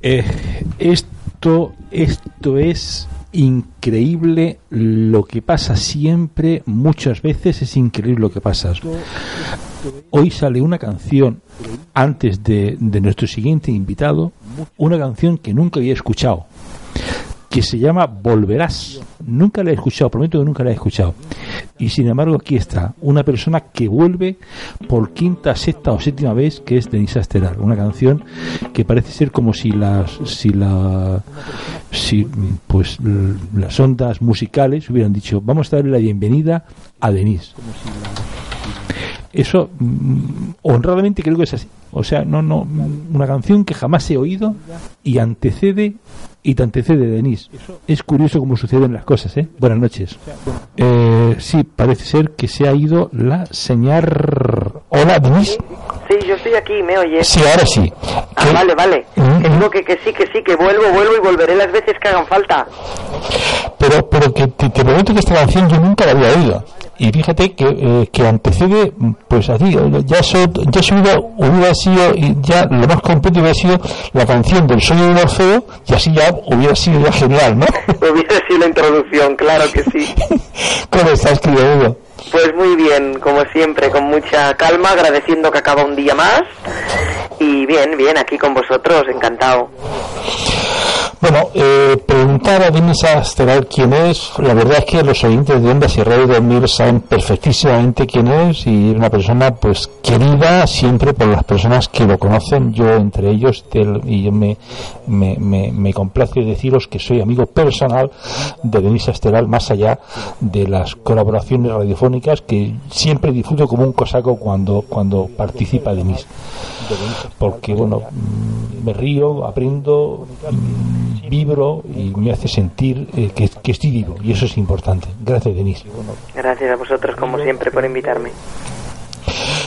Eh, esto, esto es increíble lo que pasa siempre, muchas veces es increíble lo que pasa. Hoy sale una canción antes de, de nuestro siguiente invitado, una canción que nunca había escuchado que se llama Volverás. Nunca la he escuchado, prometo que nunca la he escuchado. Y sin embargo aquí está, una persona que vuelve por quinta, sexta o séptima vez, que es Denisa Estelar. Una canción que parece ser como si las, si la, si pues las ondas musicales hubieran dicho, vamos a darle la bienvenida a Denise. Eso mm, honradamente creo que es así. O sea, no, no, una canción que jamás he oído y antecede y te antecede Denis. Es curioso cómo suceden las cosas, ¿eh? Buenas noches. Eh, sí, parece ser que se ha ido la señal. Hola, Denis. Sí, yo estoy aquí, ¿me oyes? Sí, ahora sí. Ah, vale, vale. Que digo que, que sí, que sí, que vuelvo, vuelvo y volveré las veces que hagan falta. Pero, pero que te, te prometo que esta canción yo nunca la había oído y fíjate que, eh, que antecede pues así ya so, ya subido hubiera sido ya lo más completo hubiera sido la canción del sueño de un Orfeo y así ya hubiera sido ya genial ¿no? hubiera sido la introducción claro que sí ¿cómo estás querido pues muy bien, como siempre, con mucha calma, agradeciendo que acaba un día más. Y bien, bien, aquí con vosotros, encantado. Bueno, eh, preguntar a Denisa Asteral quién es, la verdad es que los oyentes de Ondas y Radio Dormir saben perfectísimamente quién es y una persona pues querida siempre por las personas que lo conocen, yo entre ellos, y yo me, me, me, me complace deciros que soy amigo personal de Denisa Esteral, más allá de las colaboraciones radiofónicas que siempre disfruto como un cosaco cuando, cuando participa Denise. Porque, bueno, mm, me río, aprendo, mm, vibro y me hace sentir eh, que, que estoy vivo y eso es importante. Gracias, Denise. Gracias a vosotros, como siempre, por invitarme.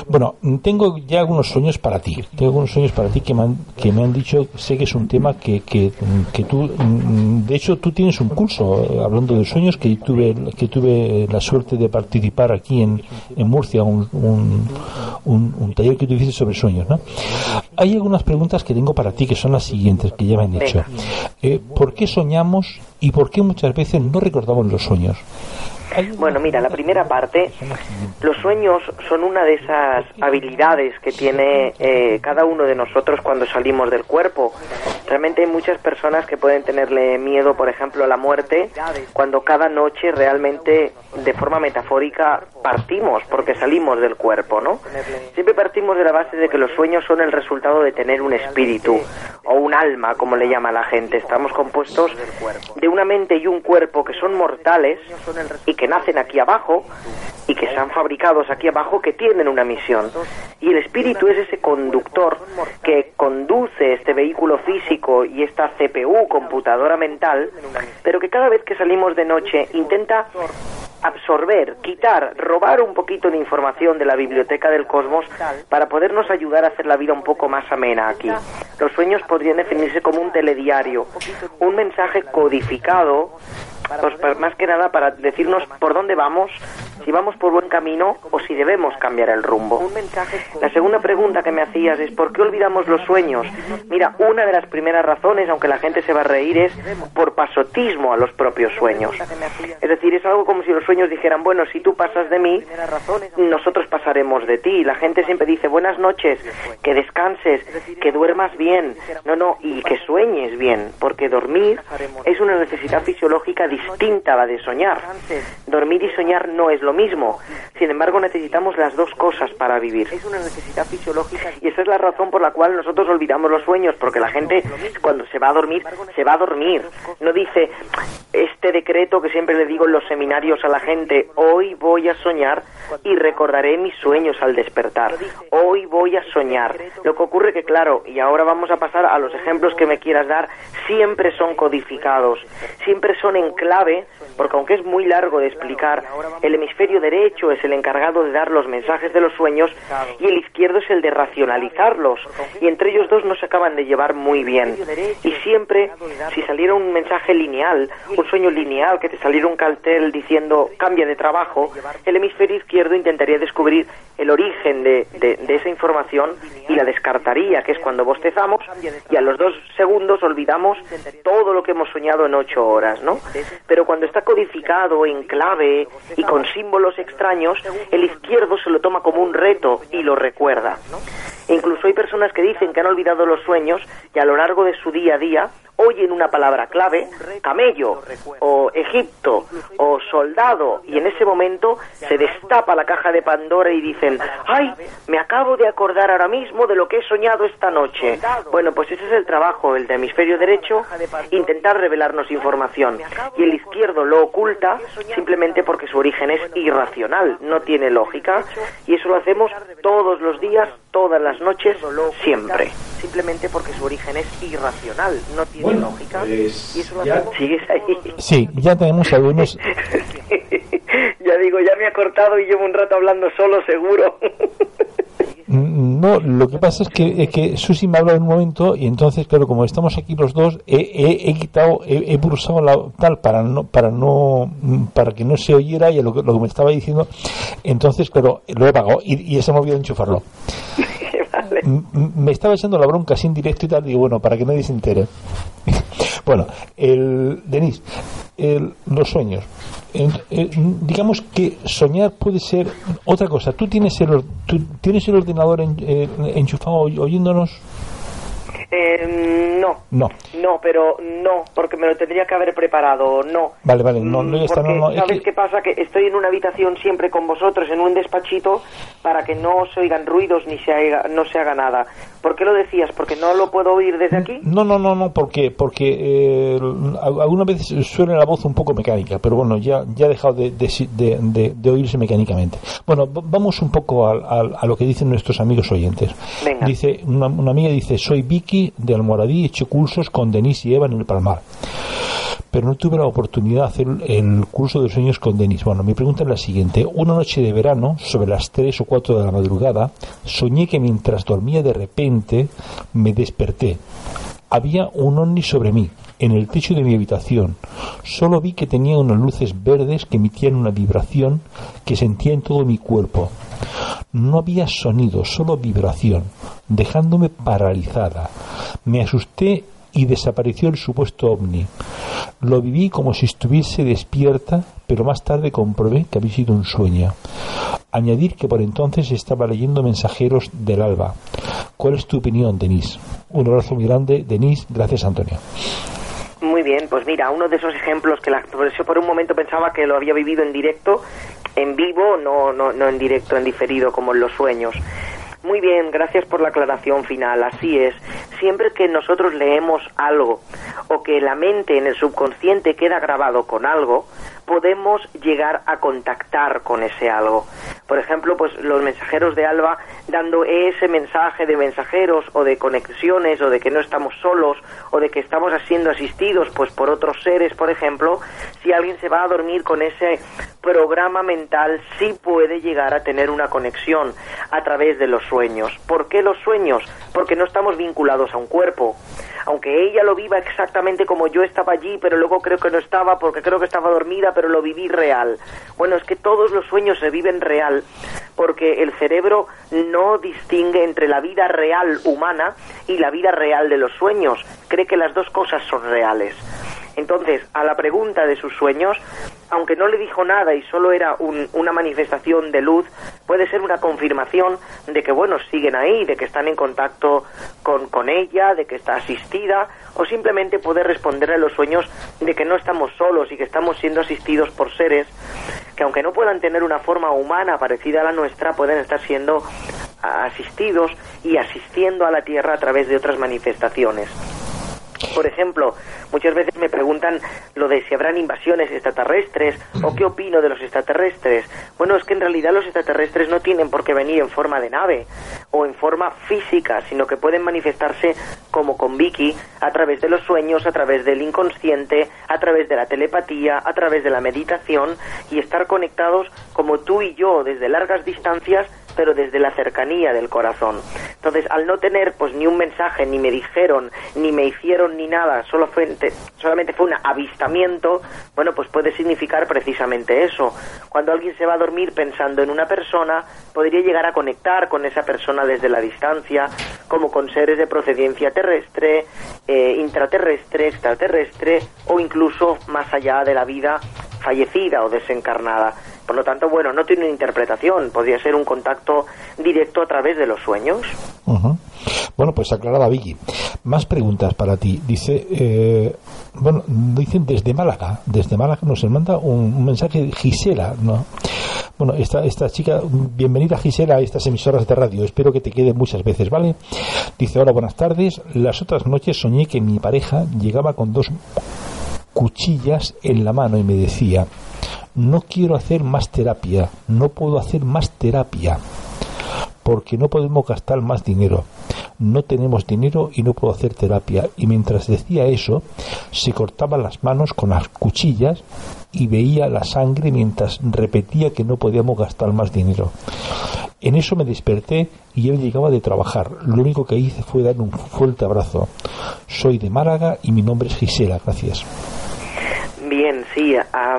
Bueno, tengo ya algunos sueños para ti. Tengo algunos sueños para ti que me han, que me han dicho, sé que es un tema que, que, que tú, mm, de hecho, tú tienes un curso eh, hablando de sueños que tuve, que tuve la suerte de participar aquí en, en Murcia, un, un, un, un taller que tú hiciste sobre sueños, ¿no? Hay algunas preguntas que tengo para ti que son las siguientes, que ya me han dicho. Eh, ¿Por qué soñamos y por qué muchas veces no recordamos los sueños? Bueno, mira, la primera parte, los sueños son una de esas habilidades que tiene eh, cada uno de nosotros cuando salimos del cuerpo. Realmente hay muchas personas que pueden tenerle miedo, por ejemplo, a la muerte, cuando cada noche realmente, de forma metafórica, partimos, porque salimos del cuerpo, ¿no? Siempre partimos de la base de que los sueños son el resultado de tener un espíritu, o un alma, como le llama la gente. Estamos compuestos de una mente y un cuerpo que son mortales y que nacen aquí abajo y que están fabricados aquí abajo que tienen una misión. Y el espíritu es ese conductor que conduce este vehículo físico y esta CPU, computadora mental, pero que cada vez que salimos de noche intenta absorber, quitar, robar un poquito de información de la biblioteca del cosmos para podernos ayudar a hacer la vida un poco más amena aquí. Los sueños podrían definirse como un telediario, un mensaje codificado pues más que nada para decirnos por dónde vamos, si vamos por buen camino o si debemos cambiar el rumbo. La segunda pregunta que me hacías es ¿por qué olvidamos los sueños? Mira, una de las primeras razones, aunque la gente se va a reír, es por pasotismo a los propios sueños. Es decir, es algo como si los sueños dijeran, bueno, si tú pasas de mí, nosotros pasaremos de ti. La gente siempre dice, buenas noches, que descanses, que duermas bien. No, no, y que sueñes bien, porque dormir es una necesidad fisiológica distinta a la de soñar. Dormir y soñar no es lo mismo. Sin embargo, necesitamos las dos cosas para vivir. Es una necesidad fisiológica. Y esa es la razón por la cual nosotros olvidamos los sueños, porque la gente cuando se va a dormir, se va a dormir. No dice este decreto que siempre le digo en los seminarios a la gente, hoy voy a soñar y recordaré mis sueños al despertar. Hoy voy a soñar. Lo que ocurre que, claro, y ahora vamos a pasar a los ejemplos que me quieras dar, siempre son codificados, siempre son en clave, porque aunque es muy largo de explicar, el hemisferio hemisferio derecho es el encargado de dar los mensajes de los sueños y el izquierdo es el de racionalizarlos. Y entre ellos dos no se acaban de llevar muy bien. Y siempre, si saliera un mensaje lineal, un sueño lineal, que te saliera un cartel diciendo cambia de trabajo, el hemisferio izquierdo intentaría descubrir el origen de, de esa información y la descartaría, que es cuando bostezamos y a los dos segundos olvidamos todo lo que hemos soñado en ocho horas, ¿no? Pero cuando está codificado en clave y con extraños, el izquierdo se lo toma como un reto y lo recuerda. Incluso hay personas que dicen que han olvidado los sueños y a lo largo de su día a día oyen una palabra clave, camello, o Egipto, o soldado, y en ese momento se destapa la caja de Pandora y dicen, ay, me acabo de acordar ahora mismo de lo que he soñado esta noche. Bueno, pues ese es el trabajo, el de hemisferio derecho, intentar revelarnos información, y el izquierdo lo oculta simplemente porque su origen es irracional, no tiene lógica, y eso lo hacemos todos los días, todas las noches, siempre. Simplemente porque su origen es irracional, no tiene lógica. Pues y eso ya... ¿Sigues ahí? Sí, ya tenemos algunos... ya digo, ya me ha cortado y llevo un rato hablando solo, seguro. No, lo que pasa es que, es que Susi me habla en un momento y entonces, claro, como estamos aquí los dos, he, he, quitado, he, pulsado la tal para no, para no, para que no se oyera y lo que, lo que me estaba diciendo. Entonces, claro, lo he apagado y, y se me olvidado enchufarlo. Me estaba echando la bronca sin directo y tal, digo, bueno, para que nadie se entere. bueno, el, Denis, los sueños. digamos que soñar puede ser otra cosa. ¿Tú tienes el, tú tienes el ordenador enchufado oyéndonos? Eh, no. No. No, pero no, porque me lo tendría que haber preparado, no. Vale, vale, no, no, está, no, ¿Sabes qué pasa? Que estoy en una habitación siempre con vosotros, en un despachito, para que no se oigan ruidos ni se haga, no se haga nada. ¿Por qué lo decías? ¿Porque no lo puedo oír desde aquí? No, no, no, no, porque, porque eh, algunas veces suena la voz un poco mecánica, pero bueno, ya, ya ha dejado de, de, de, oírse mecánicamente. Bueno, vamos un poco a, a, lo que dicen nuestros amigos oyentes. Dice, una, una amiga dice, soy Vicky de Almoradí hecho cursos con Denis y Eva en el Palmar. Pero no tuve la oportunidad de hacer el curso de sueños con Denis. Bueno, mi pregunta es la siguiente. Una noche de verano, sobre las 3 o 4 de la madrugada, soñé que mientras dormía de repente me desperté. Había un ovni sobre mí, en el techo de mi habitación. Solo vi que tenía unas luces verdes que emitían una vibración que sentía en todo mi cuerpo. No había sonido, solo vibración, dejándome paralizada. Me asusté y desapareció el supuesto ovni. Lo viví como si estuviese despierta, pero más tarde comprobé que había sido un sueño. Añadir que por entonces estaba leyendo Mensajeros del Alba. ¿Cuál es tu opinión, Denise? Un abrazo muy grande, Denise. Gracias, Antonio. Muy bien, pues mira, uno de esos ejemplos que la, por por un momento pensaba que lo había vivido en directo, en vivo, no, no, no en directo, en diferido, como en los sueños. Muy bien, gracias por la aclaración final. Así es. Siempre que nosotros leemos algo o que la mente en el subconsciente queda grabado con algo, podemos llegar a contactar con ese algo. Por ejemplo, pues los mensajeros de Alba dando ese mensaje de mensajeros o de conexiones o de que no estamos solos o de que estamos siendo asistidos pues por otros seres, por ejemplo, si alguien se va a dormir con ese programa mental sí puede llegar a tener una conexión a través de los sueños. ¿Por qué los sueños? Porque no estamos vinculados a un cuerpo. Aunque ella lo viva exactamente como yo estaba allí, pero luego creo que no estaba porque creo que estaba dormida, pero lo viví real. Bueno, es que todos los sueños se viven real porque el cerebro no distingue entre la vida real humana y la vida real de los sueños. Cree que las dos cosas son reales. Entonces, a la pregunta de sus sueños, aunque no le dijo nada y solo era una manifestación de luz, puede ser una confirmación de que, bueno, siguen ahí, de que están en contacto con, con ella, de que está asistida, o simplemente puede responder a los sueños de que no estamos solos y que estamos siendo asistidos por seres que, aunque no puedan tener una forma humana parecida a la nuestra, pueden estar siendo asistidos y asistiendo a la Tierra a través de otras manifestaciones. Por ejemplo, muchas veces me preguntan lo de si habrán invasiones extraterrestres o qué opino de los extraterrestres. Bueno, es que en realidad los extraterrestres no tienen por qué venir en forma de nave o en forma física, sino que pueden manifestarse como con Vicky, a través de los sueños, a través del inconsciente, a través de la telepatía, a través de la meditación y estar conectados como tú y yo desde largas distancias pero desde la cercanía del corazón. Entonces, al no tener pues ni un mensaje, ni me dijeron, ni me hicieron ni nada, solo fue, solamente fue un avistamiento, bueno, pues puede significar precisamente eso. Cuando alguien se va a dormir pensando en una persona, podría llegar a conectar con esa persona desde la distancia, como con seres de procedencia terrestre, eh, intraterrestre, extraterrestre o incluso más allá de la vida fallecida o desencarnada. Por lo tanto, bueno, no tiene una interpretación, podría ser un contacto directo a través de los sueños. Bueno, pues aclarada Vicky. Más preguntas para ti. Dice, eh, bueno, dicen desde Málaga, desde Málaga nos manda un, mensaje de Gisela, ¿no? Bueno, esta, esta chica, bienvenida Gisela a estas emisoras de radio, espero que te quede muchas veces, ¿vale? Dice, hola, buenas tardes. Las otras noches soñé que mi pareja llegaba con dos cuchillas en la mano y me decía, no quiero hacer más terapia, no puedo hacer más terapia, porque no podemos gastar más dinero. No tenemos dinero y no puedo hacer terapia. Y mientras decía eso, se cortaba las manos con las cuchillas y veía la sangre mientras repetía que no podíamos gastar más dinero. En eso me desperté y él llegaba de trabajar. Lo único que hice fue dar un fuerte abrazo. Soy de Málaga y mi nombre es Gisela. Gracias. Sí, a,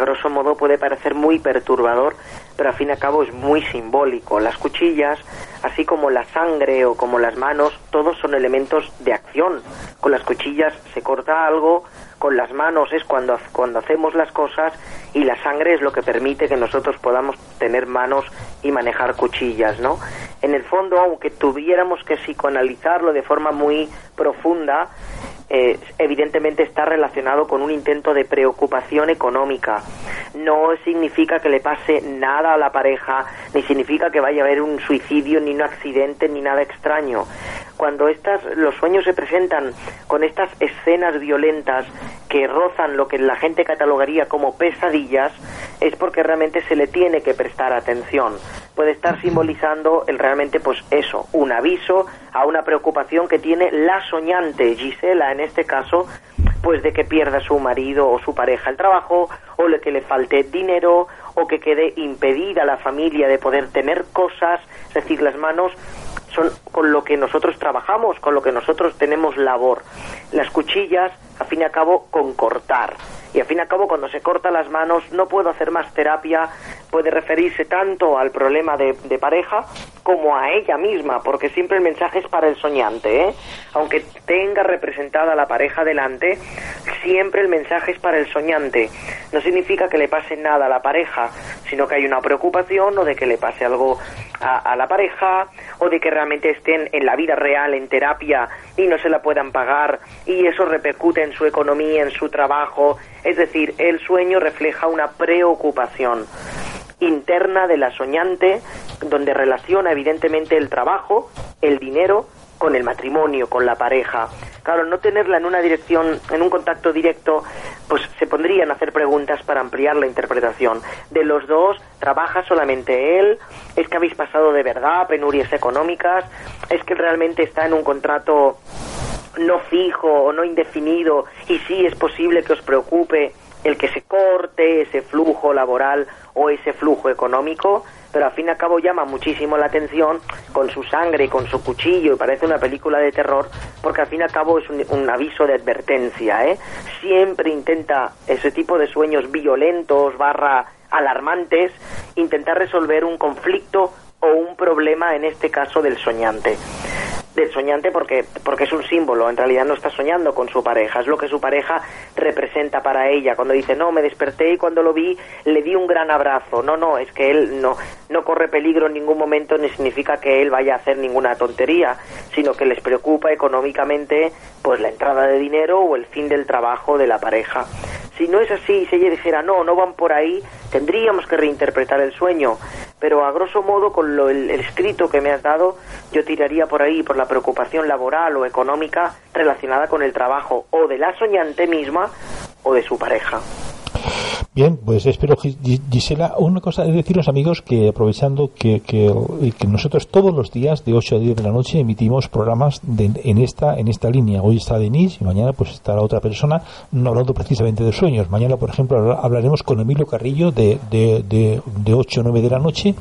grosso modo puede parecer muy perturbador, pero al fin y al cabo es muy simbólico. Las cuchillas, así como la sangre o como las manos, todos son elementos de acción. Con las cuchillas se corta algo, con las manos es cuando, cuando hacemos las cosas y la sangre es lo que permite que nosotros podamos tener manos y manejar cuchillas, ¿no? En el fondo, aunque tuviéramos que psicoanalizarlo de forma muy profunda, eh, evidentemente está relacionado con un intento de preocupación económica. No significa que le pase nada a la pareja, ni significa que vaya a haber un suicidio, ni un accidente, ni nada extraño. Cuando estas, los sueños se presentan con estas escenas violentas que rozan lo que la gente catalogaría como pesadillas, es porque realmente se le tiene que prestar atención. Puede estar simbolizando el realmente, pues eso, un aviso a una preocupación que tiene la soñante Gisela en este caso, pues de que pierda su marido o su pareja el trabajo, o de que le falte dinero, o que quede impedida la familia de poder tener cosas, es decir, las manos son con lo que nosotros trabajamos, con lo que nosotros tenemos labor. Las cuchillas, a fin y a cabo, con cortar. Y a fin y a cabo, cuando se corta las manos, no puedo hacer más terapia, puede referirse tanto al problema de, pareja como a ella misma, porque siempre el mensaje es para el soñante. ¿eh? Aunque tenga representada la pareja delante, siempre el mensaje es para el soñante. No significa que le pase nada a la pareja, sino que hay una preocupación o de que le pase algo a la pareja o de que realmente estén en la vida real, en terapia y no se la puedan pagar y eso repercute en su economía, en su trabajo. Es decir, el sueño refleja una preocupación interna de la soñante, donde relaciona evidentemente el trabajo, el dinero, con el matrimonio, con la pareja. Claro, no tenerla en una dirección, en un contacto directo, pues se pondrían a hacer preguntas para ampliar la interpretación. De los dos, ¿trabaja solamente él? ¿Es que habéis pasado de verdad penurias económicas? ¿Es que realmente está en un contrato no fijo o no indefinido y sí es posible que os preocupe el que se corte ese flujo laboral o ese flujo económico, pero al fin y al cabo llama muchísimo la atención con su sangre con su cuchillo y parece una película de terror porque al fin y al cabo es un, aviso de advertencia, ¿eh? Siempre intenta ese tipo de sueños violentos barra alarmantes intentar resolver un conflicto o un problema en este caso del soñante del soñante porque, porque es un símbolo, en realidad no está soñando con su pareja, es lo que su pareja representa para ella. Cuando dice, no, me desperté y cuando lo vi le di un gran abrazo. No, no, es que él no, no corre peligro en ningún momento ni significa que él vaya a hacer ninguna tontería, sino que les preocupa económicamente pues la entrada de dinero o el fin del trabajo de la pareja. Si no es así, si ella dijera, no, no van por ahí, tendríamos que reinterpretar el sueño. pero a grosso modo con lo, el, escrito que me has dado yo tiraría por ahí por la preocupación laboral o económica relacionada con el trabajo o de la soñante misma o de su pareja. Bien, pues espero, Gisela, una cosa es deciros amigos que aprovechando que, que, nosotros todos los días de 8 a 10 de la noche emitimos programas en esta en esta línea. Hoy está Denise y mañana pues estará otra persona no hablando precisamente de sueños. Mañana, por ejemplo, hablaremos con Emilio Carrillo de, de, de, de 8 a 9 de la noche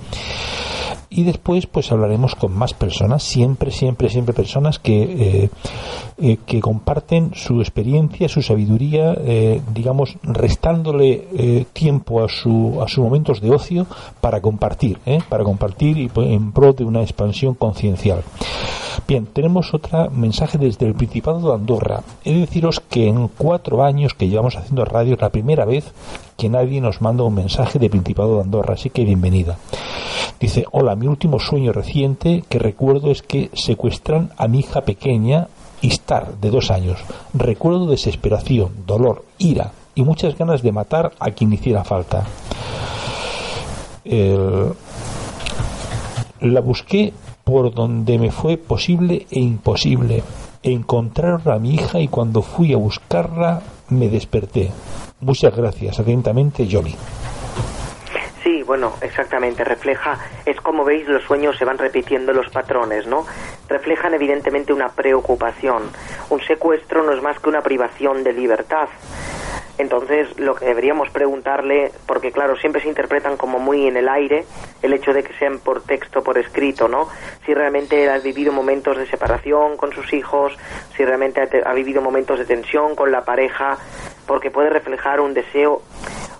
y después pues hablaremos con más personas, siempre, siempre, siempre personas que, eh, eh, que comparten su experiencia, su sabiduría, eh, digamos, restándole tiempo a, su, a sus momentos de ocio para compartir, para compartir y pues, en pro de una expansión conciencial. Bien, tenemos otro mensaje desde el Principado de Andorra. He de deciros que en cuatro años que llevamos haciendo radio es la primera vez que nadie nos manda un mensaje de Principado de Andorra, así que bienvenida. Dice, hola, mi último sueño reciente que recuerdo es que secuestran a mi hija pequeña, Istar, de dos años. Recuerdo desesperación, dolor, ira y muchas ganas de matar a quien hiciera falta. La busqué por donde me fue posible e imposible. Encontrar a mi hija y cuando fui a buscarla me desperté. Muchas gracias. Atentamente, Johnny. Sí, bueno, exactamente. Refleja, es como veis, los sueños se van repitiendo los patrones, ¿no? Reflejan evidentemente una preocupación. Un secuestro no es más que una privación de libertad. Entonces, lo que deberíamos preguntarle, porque claro, siempre se interpretan como muy en el aire, el hecho de que sean por texto, por escrito, ¿no? Si realmente ha vivido momentos de separación con sus hijos, si realmente ha, vivido momentos de tensión con la pareja, porque puede reflejar un deseo,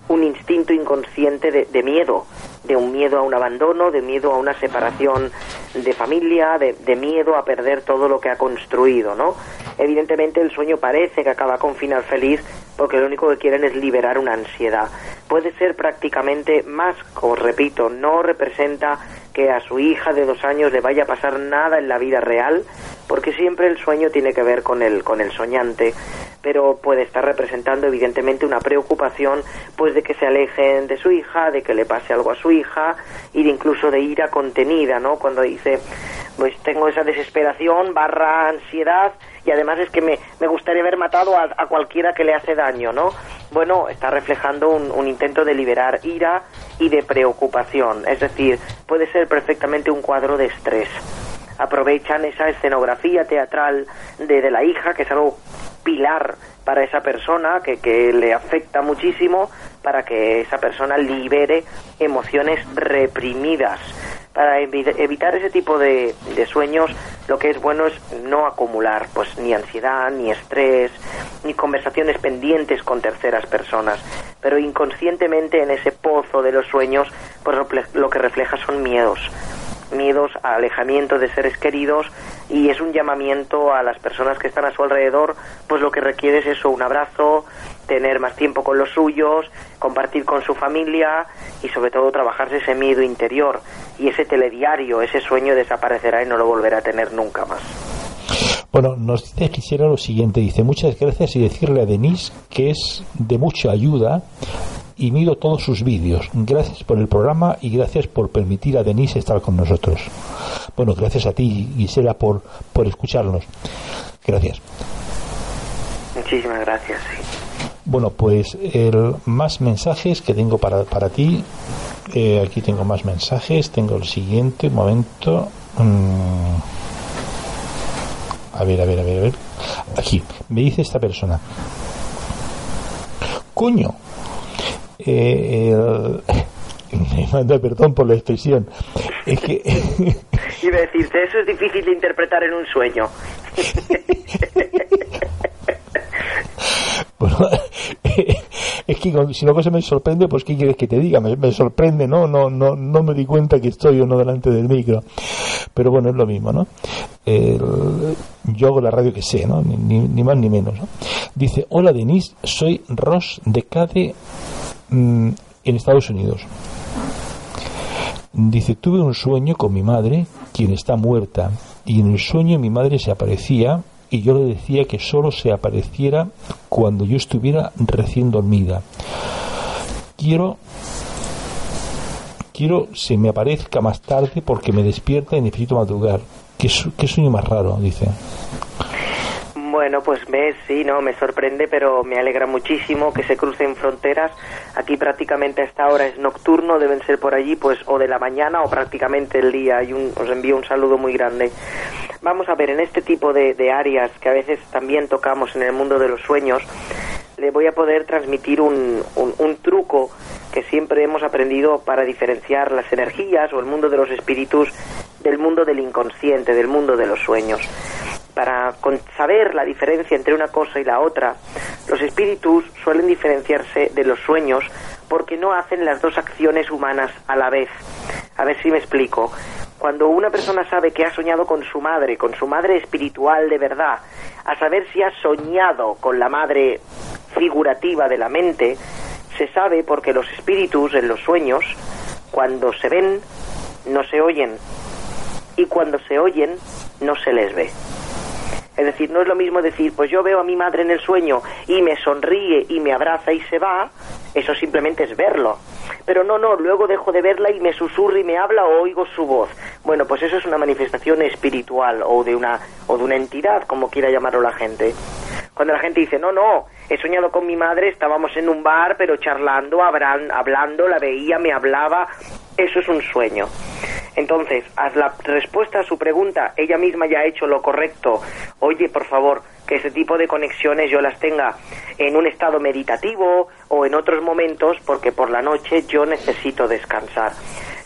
un instinto inconsciente de, miedo, de un miedo a un abandono, de miedo a una separación de familia, de, de, miedo a perder todo lo que ha construido, ¿no? Evidentemente el sueño parece que acaba con final feliz, porque lo único que quieren es liberar una ansiedad. Puede ser prácticamente más, como repito, no representa que a su hija de dos años le vaya a pasar nada en la vida real, porque siempre el sueño tiene que ver con el, con el soñante, pero puede estar representando evidentemente una preocupación pues de que se alejen de su hija, de que le pase algo a su hija, y de incluso de ira contenida, ¿no? Cuando dice, pues tengo esa desesperación barra ansiedad y además es que me, me gustaría haber matado a, cualquiera que le hace daño, ¿no? Bueno, está reflejando un, un, intento de liberar ira y de preocupación, es decir, puede ser perfectamente un cuadro de estrés. Aprovechan esa escenografía teatral de, la hija, que es algo pilar para esa persona, que le afecta muchísimo, para que esa persona libere emociones reprimidas para evitar ese tipo de, sueños, lo que es bueno es no acumular pues ni ansiedad, ni estrés, ni conversaciones pendientes con terceras personas. Pero inconscientemente en ese pozo de los sueños, pues lo que refleja son miedos miedos a alejamiento de seres queridos y es un llamamiento a las personas que están a su alrededor, pues lo que requiere es eso, un abrazo, tener más tiempo con los suyos, compartir con su familia y sobre todo trabajarse ese miedo interior y ese telediario, ese sueño desaparecerá y no lo volverá a tener nunca más. Bueno, nos dice quisiera lo siguiente, dice muchas gracias y decirle a Denise que es de mucha ayuda y miro todos sus vídeos. Gracias por el programa y gracias por permitir a Denise estar con nosotros. Bueno, gracias a ti, Gisela, por, por escucharnos. Gracias. Muchísimas gracias. Bueno, pues el, más mensajes que tengo para, para ti. Eh, aquí tengo más mensajes. Tengo el siguiente, un momento. Mm. A ver, a ver, a ver, a ver. Aquí, me dice esta persona. Coño. Eh, me manda perdón por la expresión. Es que. Iba a decirte, eso es difícil de interpretar en un sueño. Bueno, es que si una cosa me sorprende, pues ¿qué quieres que te diga? Me, sorprende, ¿no? No, no, no me di cuenta que estoy o no delante del micro. Pero bueno, es lo mismo, ¿no? yo hago la radio que sé, ¿no? Ni, más ni menos, ¿no? Dice, hola Denise, soy Ross de Cade mm, en Estados Unidos. Dice, tuve un sueño con mi madre, quien está muerta, y en el sueño mi madre se aparecía y yo le decía que solo se apareciera cuando yo estuviera recién dormida. Quiero quiero se me aparezca más tarde porque me despierta y necesito madrugar. ¿Qué, sueño más raro? Dice. Bueno, pues me, sí, no, me sorprende, pero me alegra muchísimo que se crucen fronteras. Aquí prácticamente a esta hora es nocturno, deben ser por allí, pues, o de la mañana o prácticamente el día. Y un, os envío un saludo muy grande. Vamos a ver, en este tipo de, áreas que a veces también tocamos en el mundo de los sueños, le voy a poder transmitir un, un truco que siempre hemos aprendido para diferenciar las energías o el mundo de los espíritus del mundo del inconsciente, del mundo de los sueños para saber la diferencia entre una cosa y la otra, los espíritus suelen diferenciarse de los sueños porque no hacen las dos acciones humanas a la vez. A ver si me explico. Cuando una persona sabe que ha soñado con su madre, con su madre espiritual de verdad, a saber si ha soñado con la madre figurativa de la mente, se sabe porque los espíritus en los sueños, cuando se ven, no se oyen, y cuando se oyen, no se les ve. Es decir, no es lo mismo decir, pues yo veo a mi madre en el sueño y me sonríe y me abraza y se va, eso simplemente es verlo. Pero no, no, luego dejo de verla y me susurra y me habla o oigo su voz. Bueno, pues eso es una manifestación espiritual o de una, o de una entidad, como quiera llamarlo la gente. Cuando la gente dice, no, no, he soñado con mi madre, estábamos en un bar, pero charlando, hablando, la veía, me hablaba, eso es un sueño. Entonces, haz la respuesta a su pregunta, ella misma ya ha hecho lo correcto. Oye, por favor, que ese tipo de conexiones yo las tenga en un estado meditativo o en otros momentos, porque por la noche yo necesito descansar.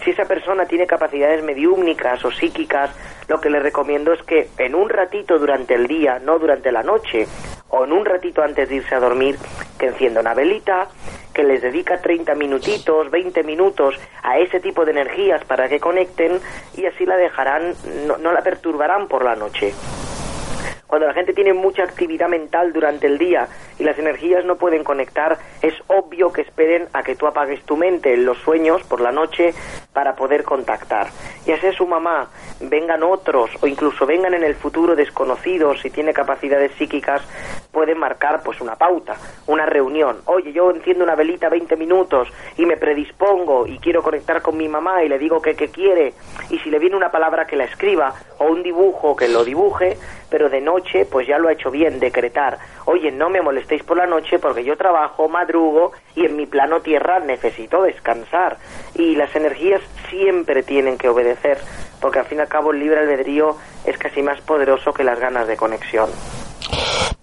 Si esa persona tiene capacidades mediúmnicas o psíquicas, lo que le recomiendo es que en un ratito durante el día, no durante la noche, o en un ratito antes de irse a dormir, que encienda una velita, que les dedica 30 minutitos, 20 minutos a ese tipo de energías para que conecten y así la dejarán, no, no la perturbarán por la noche. Cuando la gente tiene mucha actividad mental durante el día y las energías no pueden conectar, es obvio que esperen a que tú apagues tu mente en los sueños por la noche para poder contactar. Ya sea su mamá, vengan otros o incluso vengan en el futuro desconocidos si tiene capacidades psíquicas, pueden marcar pues una pauta, una reunión. Oye, yo enciendo una velita 20 minutos y me predispongo y quiero conectar con mi mamá y le digo que, que quiere y si le viene una palabra que la escriba o un dibujo que lo dibuje, pero de noche pues ya lo ha hecho bien, decretar, oye, no me molestéis por la noche porque yo trabajo, madrugo y en mi plano tierra necesito descansar. Y las energías siempre tienen que obedecer, porque al fin y al cabo el libre albedrío es casi más poderoso que las ganas de conexión.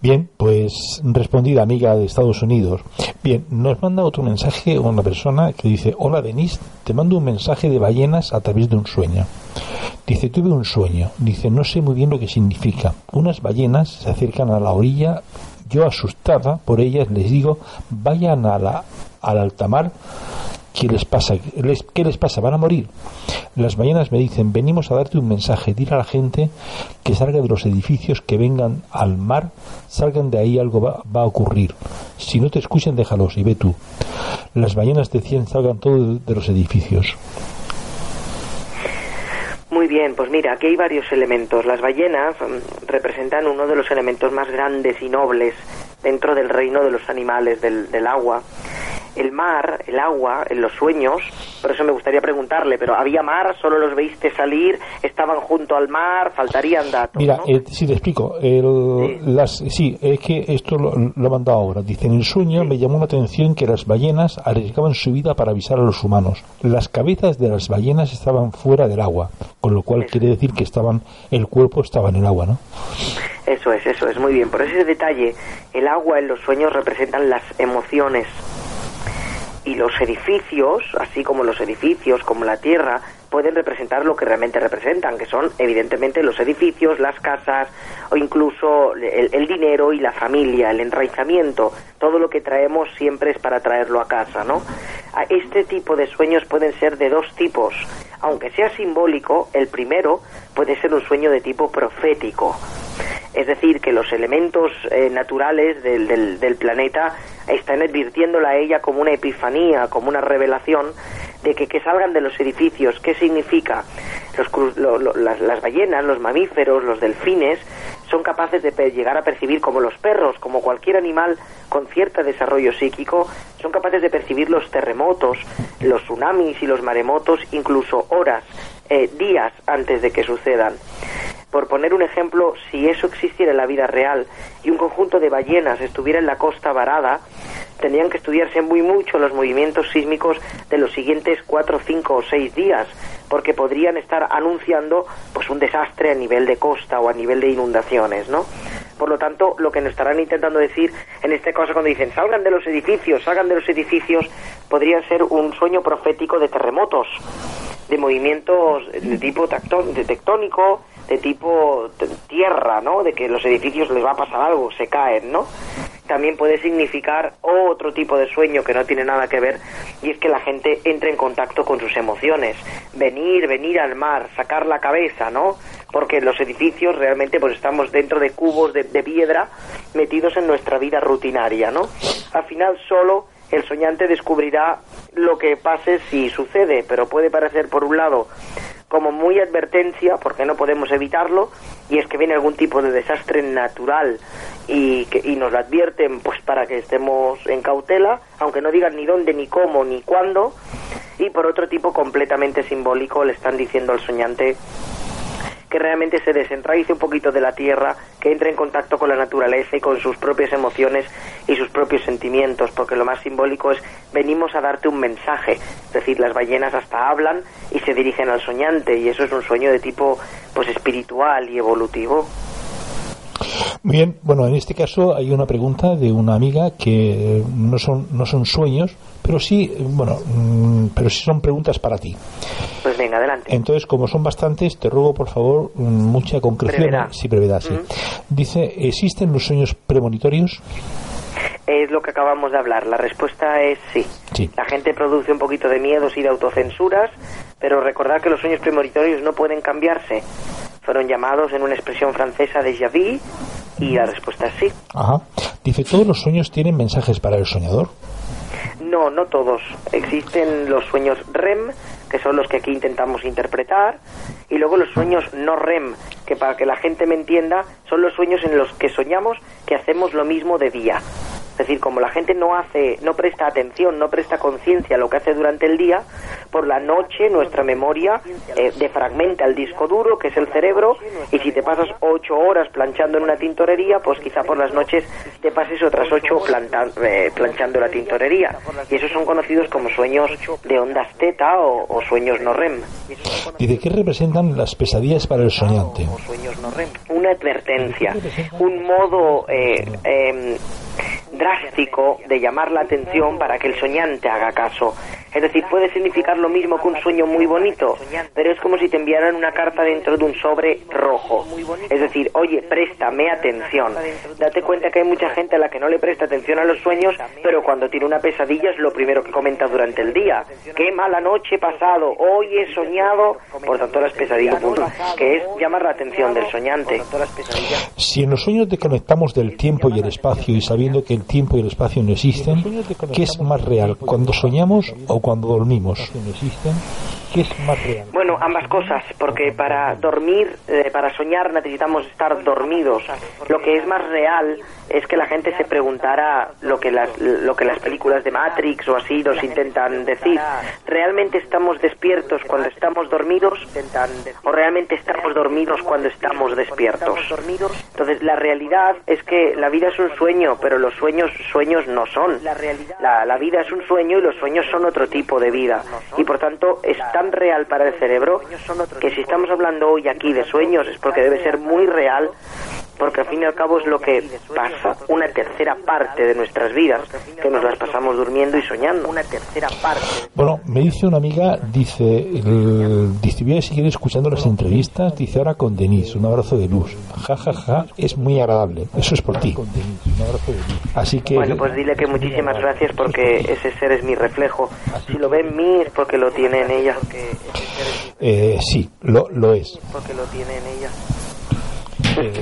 Bien, pues respondida amiga de Estados Unidos. Bien, nos manda otro mensaje una persona que dice, hola Denise, te mando un mensaje de ballenas a través de un sueño. Dice, tuve un sueño. Dice, no sé muy bien lo que significa. Unas ballenas se acercan a la orilla. Yo asustada por ellas les digo, vayan a la, al alta mar. ¿Qué les pasa? ¿Qué les pasa? ¿Van a morir? Las ballenas me dicen, venimos a darte un mensaje, dile a la gente que salga de los edificios, que vengan al mar, salgan de ahí, algo va, va a ocurrir. Si no te escuchan, déjalos y ve tú. Las ballenas decían, salgan todos de los edificios. Muy bien, pues mira, aquí hay varios elementos. Las ballenas mm, representan uno de los elementos más grandes y nobles dentro del reino de los animales del, del agua el mar, el agua, en los sueños, por eso me gustaría preguntarle, pero ¿había mar? ¿Solo los veiste salir? ¿Estaban junto al mar? ¿Faltarían datos? Mira, eh, si te explico, sí. es que esto lo, lo he mandado ahora. Dice, en el sueño me llamó la atención que las ballenas arriesgaban su vida para avisar a los humanos. Las cabezas de las ballenas estaban fuera del agua, con lo cual quiere decir que estaban, el cuerpo estaba en el agua, ¿no? Eso es, eso es, muy bien. Por ese detalle, el agua en los sueños representan las emociones y los edificios, así como los edificios, como la tierra, pueden representar lo que realmente representan, que son evidentemente los edificios, las casas o incluso el, dinero y la familia, el enraizamiento. Todo lo que traemos siempre es para traerlo a casa, ¿no? Este tipo de sueños pueden ser de dos tipos. Aunque sea simbólico, el primero puede ser un sueño de tipo profético es decir, que los elementos eh, naturales del, planeta están advirtiéndola a ella como una epifanía, como una revelación de que, que salgan de los edificios. ¿Qué significa? las, ballenas, los mamíferos, los delfines, son capaces de llegar a percibir como los perros, como cualquier animal con cierto desarrollo psíquico, son capaces de percibir los terremotos, los tsunamis y los maremotos incluso horas, eh, días antes de que sucedan. Por poner un ejemplo, si eso existiera en la vida real y un conjunto de ballenas estuviera en la costa varada, tendrían que estudiarse muy mucho los movimientos sísmicos de los siguientes cuatro, cinco o seis días, porque podrían estar anunciando pues un desastre a nivel de costa o a nivel de inundaciones, ¿no? Por lo tanto, lo que nos estarán intentando decir en este caso cuando dicen salgan de los edificios, salgan de los edificios, podría ser un sueño profético de terremotos, de movimientos de tipo tectónico, de tipo tierra, ¿no? De que los edificios les va a pasar algo, se caen, ¿no? También puede significar otro tipo de sueño que no tiene nada que ver y es que la gente entre en contacto con sus emociones. Venir, venir al mar, sacar la cabeza, ¿no? Porque los edificios realmente pues estamos dentro de cubos de, de piedra metidos en nuestra vida rutinaria, ¿no? Al final solo el soñante descubrirá lo que pase si sucede, pero puede parecer por un lado como muy advertencia, porque no podemos evitarlo, y es que viene algún tipo de desastre natural y, que, y nos lo advierten pues para que estemos en cautela, aunque no digan ni dónde, ni cómo, ni cuándo, y por otro tipo completamente simbólico le están diciendo al soñante que realmente se desenraice un poquito de la tierra, que entre en contacto con la naturaleza y con sus propias emociones y sus propios sentimientos, porque lo más simbólico es venimos a darte un mensaje, es decir, las ballenas hasta hablan y se dirigen al soñante y eso es un sueño de tipo pues espiritual y evolutivo. Muy bien, bueno, en este caso hay una pregunta de una amiga que no son, no son sueños, pero sí, bueno, mm, pero sí son preguntas para ti. Pues venga, adelante. Entonces, como son bastantes, te ruego por favor mm, mucha concreción. Brevedad. Sí, brevedad, sí. Dice, ¿existen los sueños premonitorios? Es lo que acabamos de hablar. La respuesta es sí. Sí. La gente produce un poquito de miedos y de autocensuras, pero recordar que los sueños premonitorios no pueden cambiarse. Fueron llamados en una expresión francesa de vu y la respuesta es sí. Ajá. Dice, ¿todos los sueños tienen mensajes para el soñador? No, no todos. Existen los sueños REM, que son los que aquí intentamos interpretar, y luego los sueños no REM, que para que la gente me entienda, son los sueños en los que soñamos que hacemos lo mismo de día. Es decir, como la gente no hace, no presta atención, no presta conciencia a lo que hace durante el día, por la noche nuestra memoria eh, defragmenta el disco duro, que es el cerebro, y si te pasas ocho horas planchando en una tintorería, pues quizá por las noches te pases otras ocho plantan- eh, planchando la tintorería. Y esos son conocidos como sueños de ondas teta o, o sueños no REM. Dice, ¿qué representan las pesadillas para el soñante? Una advertencia, un modo eh, em, drástico de llamar la atención para que el soñante haga caso. Es decir, puede significar lo mismo que un sueño muy bonito, pero es como si te enviaran una carta dentro de un sobre rojo. Es decir, oye, préstame atención. Date cuenta que hay mucha gente a la que no le presta atención a los sueños, pero cuando tiene una pesadilla es lo primero que comenta durante el día. Qué mala noche he pasado, hoy he soñado, por tanto las pesadillas, que es llamar la atención del soñante. Si en los sueños desconectamos del tiempo y el espacio y sabiendo que el tiempo y el espacio no existen, ¿qué es más real? ¿Cuando soñamos o cuando dormimos? Bueno, ambas cosas, porque para dormir, eh, para soñar necesitamos estar dormidos. Lo que es más real es que la gente se preguntara lo que las, lo que las películas de Matrix o así nos intentan decir. ¿Realmente estamos despiertos cuando estamos dormidos o realmente estamos dormidos cuando estamos despiertos? Entonces, la realidad es que la vida es un sueño, pero los sueños sueños no son. La, la vida es un sueño y los sueños son otro tipo de vida. Y por tanto, tan real para el cerebro que si estamos hablando hoy aquí de sueños es porque debe ser muy real porque al fin y al cabo es lo que pasa una tercera parte de nuestras vidas, que nos las pasamos durmiendo y soñando. Una tercera parte. Bueno, me dice una amiga, dice, el, a seguir escuchando las entrevistas, dice ahora con Denise, un abrazo de luz. Ja, ja, ja, es muy agradable. Eso es por ti. Así que... Bueno, pues dile que muchísimas gracias porque ese ser es mi reflejo. Si lo ve en mí es porque lo tiene en ella. Eh, sí, lo, lo es. Porque lo tiene en ella.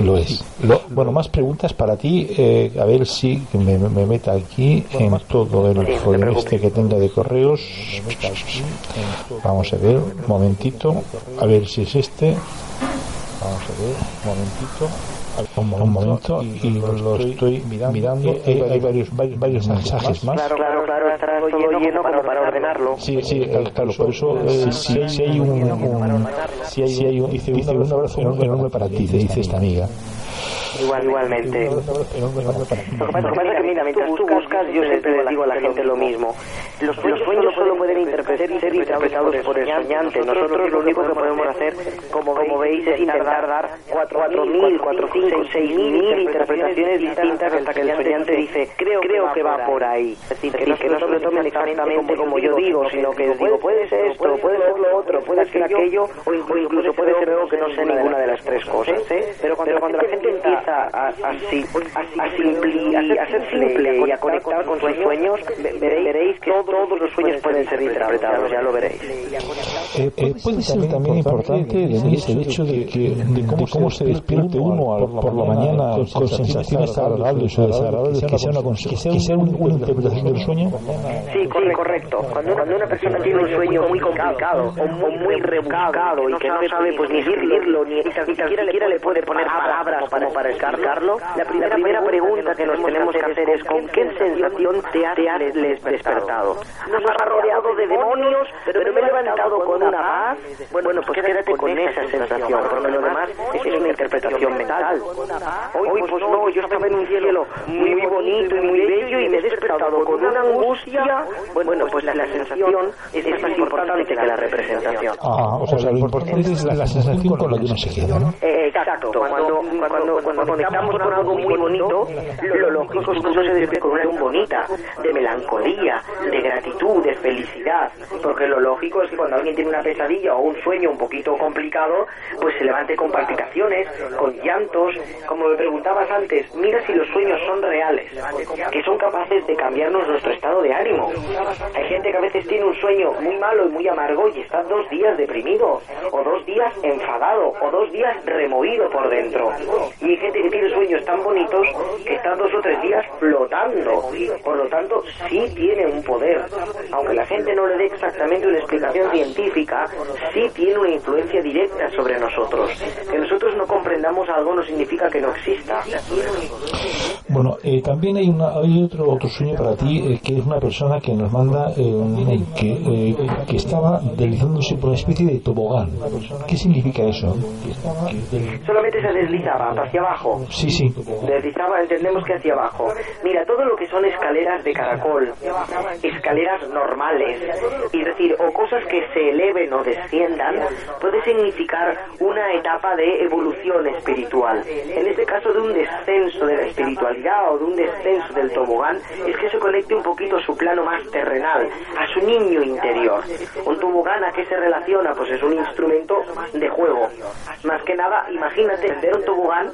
Lo es. Lo, bueno, más preguntas para ti. Eh, a ver si me, me meta aquí en todo el folio este que tenga de correos. Vamos a ver, un momentito. A ver si es este. Vamos a ver, un momentito un, momento y, lo estoy mirando, hay, hay varios, varios, varios mensajes más. Claro claro claro estará todo lleno para, para ordenarlo. sí sí claro por eso eh, si, si, hay un, un si hay, si hay un, dice, dice un abrazo enorme para ti dice esta amiga igualmente. Lo que pasa es que, mira, mientras tú buscas, yo siempre le digo a la gente lo mismo. Los, sueños solo pueden interpretar, ser interpretados por el soñante. Nosotros lo único que podemos hacer, como, como veis, es intentar dar 4.000, 4.000, 6.000 interpretaciones distintas hasta que el soñante dice, creo, creo que va por ahí. Es decir, que, no se lo tomen exactamente como yo digo, sino que digo, puede ser esto, puede ser lo otro, puede ser aquello, o incluso puede ser algo que no sea ninguna de las tres cosas. Pero cuando la gente empieza a, a, a, a, simpli, a, ser simple y a conectar con sus sueños, veréis, que todos los sueños pueden ser interpretados, ya lo veréis. Eh, eh, puede ser también importante, Denise, el hecho de, que, de cómo, se despierte uno al, por la mañana con, sensaciones agradables o desagradables, que sea una, que sea una, interpretación del sueño. Sí, correcto. Cuando una, una persona tiene un sueño muy complicado o muy rebuscado y que no sabe pues ni escribirlo, ni, ni siquiera le puede poner palabras como para Carlos, la primera, pregunta que nos tenemos que hacer es ¿con qué sensación te has despertado? Nos ha rodeado de demonios, pero me he levantado con una paz. Bueno, pues quédate con esa sensación, porque lo demás es una interpretación mental. Hoy, pues no, yo estaba en un cielo muy bonito y muy bello y me he despertado con una angustia. Bueno, pues la, sensación es más importante que la representación. Ah, o sea, lo importante es la, sensación con la que uno se queda, ¿no? exacto, cuando, cuando, cuando conectamos con algo muy bonito, lo lógico es que uno se debe con una bonita, de melancolía, de gratitud, de felicidad, porque lo lógico es que cuando alguien tiene una pesadilla o un sueño un poquito complicado, pues se levante con palpitaciones, con llantos, como me preguntabas antes, mira si los sueños son reales, que son capaces de cambiarnos nuestro estado de ánimo. Hay gente que a veces tiene un sueño muy malo y muy amargo y está dos días deprimido, o dos días enfadado, o dos días removido por dentro. Y hay gente que tiene sueños tan bonitos que están dos o tres días flotando. Por lo tanto, sí tiene un poder. Aunque la gente no le dé exactamente una explicación científica, sí tiene una influencia directa sobre nosotros. Que nosotros no comprendamos algo no significa que no exista. Bueno, eh, también hay, una, hay otro, otro sueño para ti, eh, que es una persona que nos manda eh, un email que, que estaba deslizándose por una especie de tobogán. ¿Qué significa eso? Solamente se deslizaba hacia abajo. Sí, sí. Deslizaba, entendemos que hacia abajo. Mira, todo lo que son escaleras de caracol, escaleras normales, es decir, o cosas que se eleven o desciendan, puede significar una etapa de evolución espiritual. En este caso de un descenso de la espiritualidad o de un descenso del tobogán, es que se conecte un poquito a su plano más terrenal, a su niño interior. Un tobogán a qué se relaciona? Pues es un instrumento de juego. Más que nada, imagínate ver un tobogán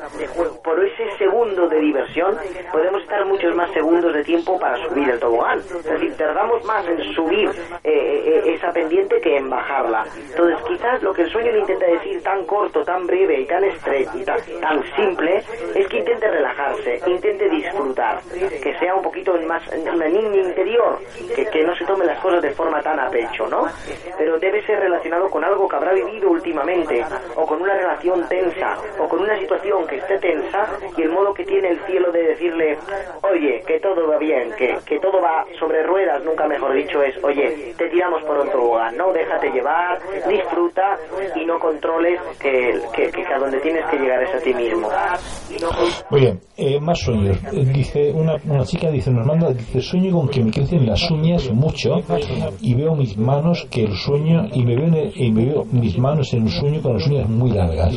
por ese segundo de diversión, podemos estar muchos más segundos de tiempo para subir el tobogán. Es decir, tardamos más en subir eh, eh, esa pendiente que en bajarla. Entonces, quizás lo que el sueño le intenta decir tan corto, tan breve y tan estrecho, tan, tan simple, es que intente relajarse, intente disfrutar, que sea un poquito más una niña interior, que, que no se tome las cosas de forma tan a pecho, ¿no? Pero debe ser relacionado con algo que habrá vivido últimamente, o con una relación tensa, o con una situación que esté tensa, y el modo que tiene el cielo de decirle, oye, que todo va bien, que, que todo va sobre ruedas, nunca mejor dicho, es, oye, te tiramos por un tobogán, ¿no? Déjate llevar, disfruta y no controles que, que, que a donde tienes que llegar es a ti mismo. Muy bien, eh, más sueños. Eh, dice una, una chica dice nos manda dice sueño con que me crecen las uñas mucho y veo mis manos que el sueño y me veo, en el- y me veo mis manos en un sueño con las uñas muy largas.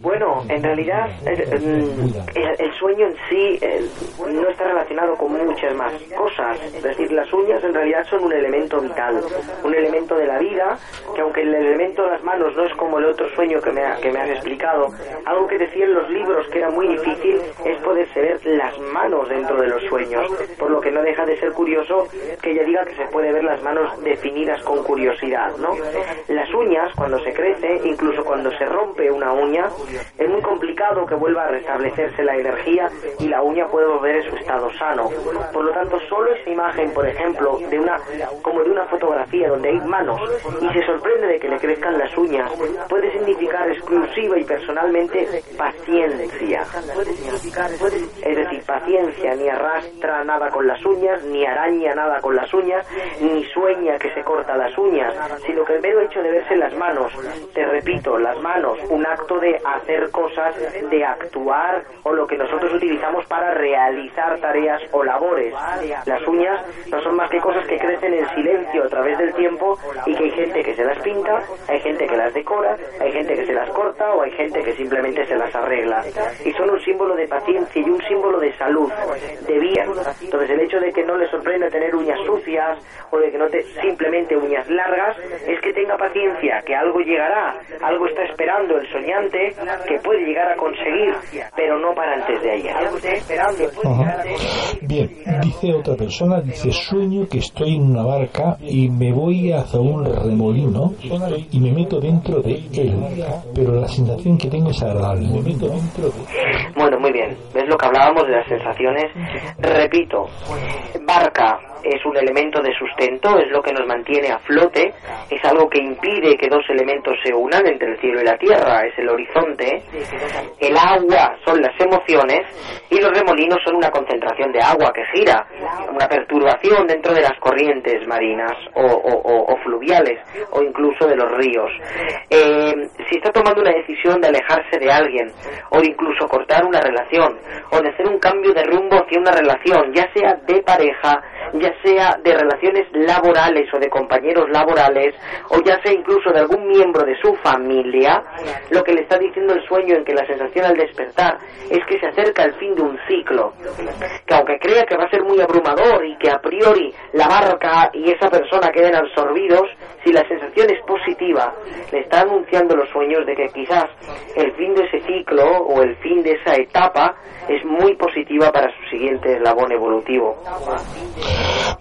Bueno, en realidad el, el- el sueño en sí eh, no está relacionado con muchas más cosas. Es decir, las uñas en realidad son un elemento vital, un elemento de la vida, que aunque el elemento de las manos no es como el otro sueño que me, que me has explicado, algo que decían los libros que era muy difícil es poderse ver las manos dentro de los sueños, por lo que no deja de ser curioso que ella diga que se puede ver las manos definidas con curiosidad, ¿no? Las uñas, cuando se crece, incluso cuando se rompe una uña, es muy complicado que vuelva a restablecerse la energía y la uña puede volver en su estado sano. Por lo tanto, solo esa imagen, por ejemplo, de una como de una fotografía donde hay manos y se sorprende de que le crezcan las uñas, puede significar exclusiva y personalmente paciencia. Es decir, paciencia, ni arrastra nada con las uñas, ni araña nada con las uñas, ni sueña que se corta las uñas, sino que el mero hecho de verse las manos, te repito, las manos, un acto de hacer cosas, de actuar o lo que nosotros utilizamos para realizar tareas o labores. Las uñas no son más que cosas que crecen en silencio a través del tiempo y que hay gente que se las pinta, hay gente que las decora, hay gente que se las corta o hay gente que simplemente se las arregla. Y son un símbolo de paciencia y un símbolo de salud, de bien. Entonces el hecho de que no le sorprenda tener uñas sucias o de que no te simplemente uñas largas es que tenga paciencia, que algo llegará, algo está esperando el que puede llegar a conseguir, pero no para antes de ayer. Bien, dice otra persona, dice sueño que estoy en una barca y me voy hacia un remolino y me meto dentro de él, pero la sensación que tengo es agradable. Bueno, muy bien. ¿Ves lo que hablábamos de las sensaciones? Repito, barca, es un elemento de sustento, es lo que nos mantiene a flote, es algo que impide que dos elementos se unan entre el cielo y la tierra, es el horizonte. El agua son las emociones y los remolinos son una concentración de agua que gira, una perturbación dentro de las corrientes marinas o, fluviales o incluso de los ríos. Eh, si está tomando una decisión de alejarse de alguien o de incluso cortar una relación o de hacer un cambio de rumbo hacia una relación, ya sea de pareja, ya sea de relaciones laborales o de compañeros laborales, o ya sea incluso de algún miembro de su familia, lo que le está diciendo el sueño en que la sensación al despertar es que se acerca el fin de un ciclo, que aunque crea que va a ser muy abrumador y que a priori la barca y esa persona queden absorbidos, si la sensación es positiva, le está anunciando los sueños de que quizás el fin de ese ciclo o el fin de esa etapa es muy positiva para su siguiente eslabón evolutivo.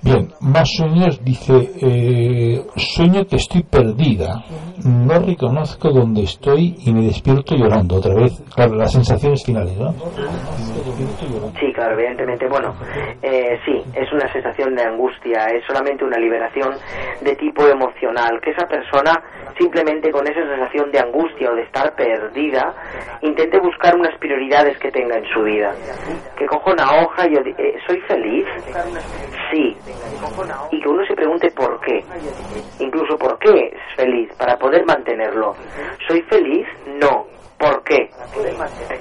Bien, más sueños dice, eh, sueño que estoy perdida, no reconozco dónde estoy y me despierto llorando otra vez, claro, las sensaciones finales, ¿no? Sí, claro, evidentemente, bueno, eh, sí, es una sensación de angustia, es solamente una liberación de tipo emocional, que esa persona simplemente con esa sensación de angustia o de estar perdida, intente buscar unas prioridades que tenga en su vida. Que coja una hoja y yo eh, ¿soy feliz? Sí. Y que uno se pregunte por qué. Incluso por qué es feliz, para poder mantenerlo. ¿Soy feliz? No. ¿Por qué?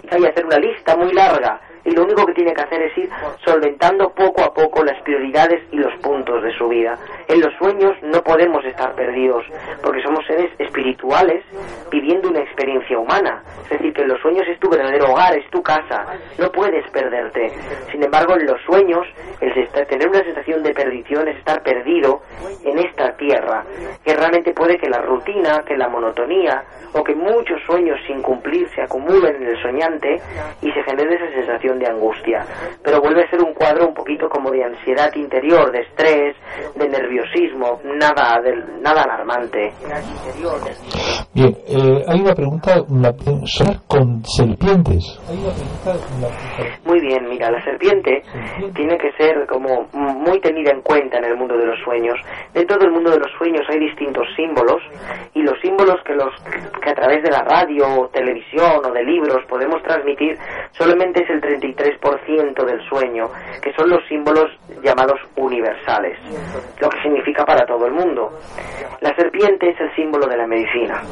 Que hacer una lista muy larga y lo único que tiene que hacer es ir solventando poco a poco las prioridades y los puntos de su vida. En los sueños no podemos estar perdidos, porque somos seres espirituales viviendo una experiencia humana. Es decir, que en los sueños es tu verdadero hogar, es tu casa, no puedes perderte. Sin embargo, en los sueños, el tener una sensación de perdición es estar perdido en esta tierra, que realmente puede que la rutina, que la monotonía, o que muchos sueños sin cumplir se acumulen en el soñante y se genere esa sensación de angustia. Pero vuelve a ser un cuadro un poquito como de ansiedad interior, de estrés, de nerviosismo, nada, de, nada alarmante. Bien, eh, hay una pregunta, una, con serpientes? Muy bien, mira, la serpiente tiene que ser como muy tenida en cuenta en el mundo de los sueños. Dentro del mundo de los sueños hay distintos símbolos y los símbolos que los que a través de la radio, televisión o de libros podemos transmitir solamente es el 33% del sueño, que son los símbolos llamados universales, lo que significa para todo el mundo. La serpiente es el símbolo de la medicina.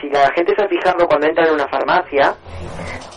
Si la gente se ha fijado cuando entra en una farmacia,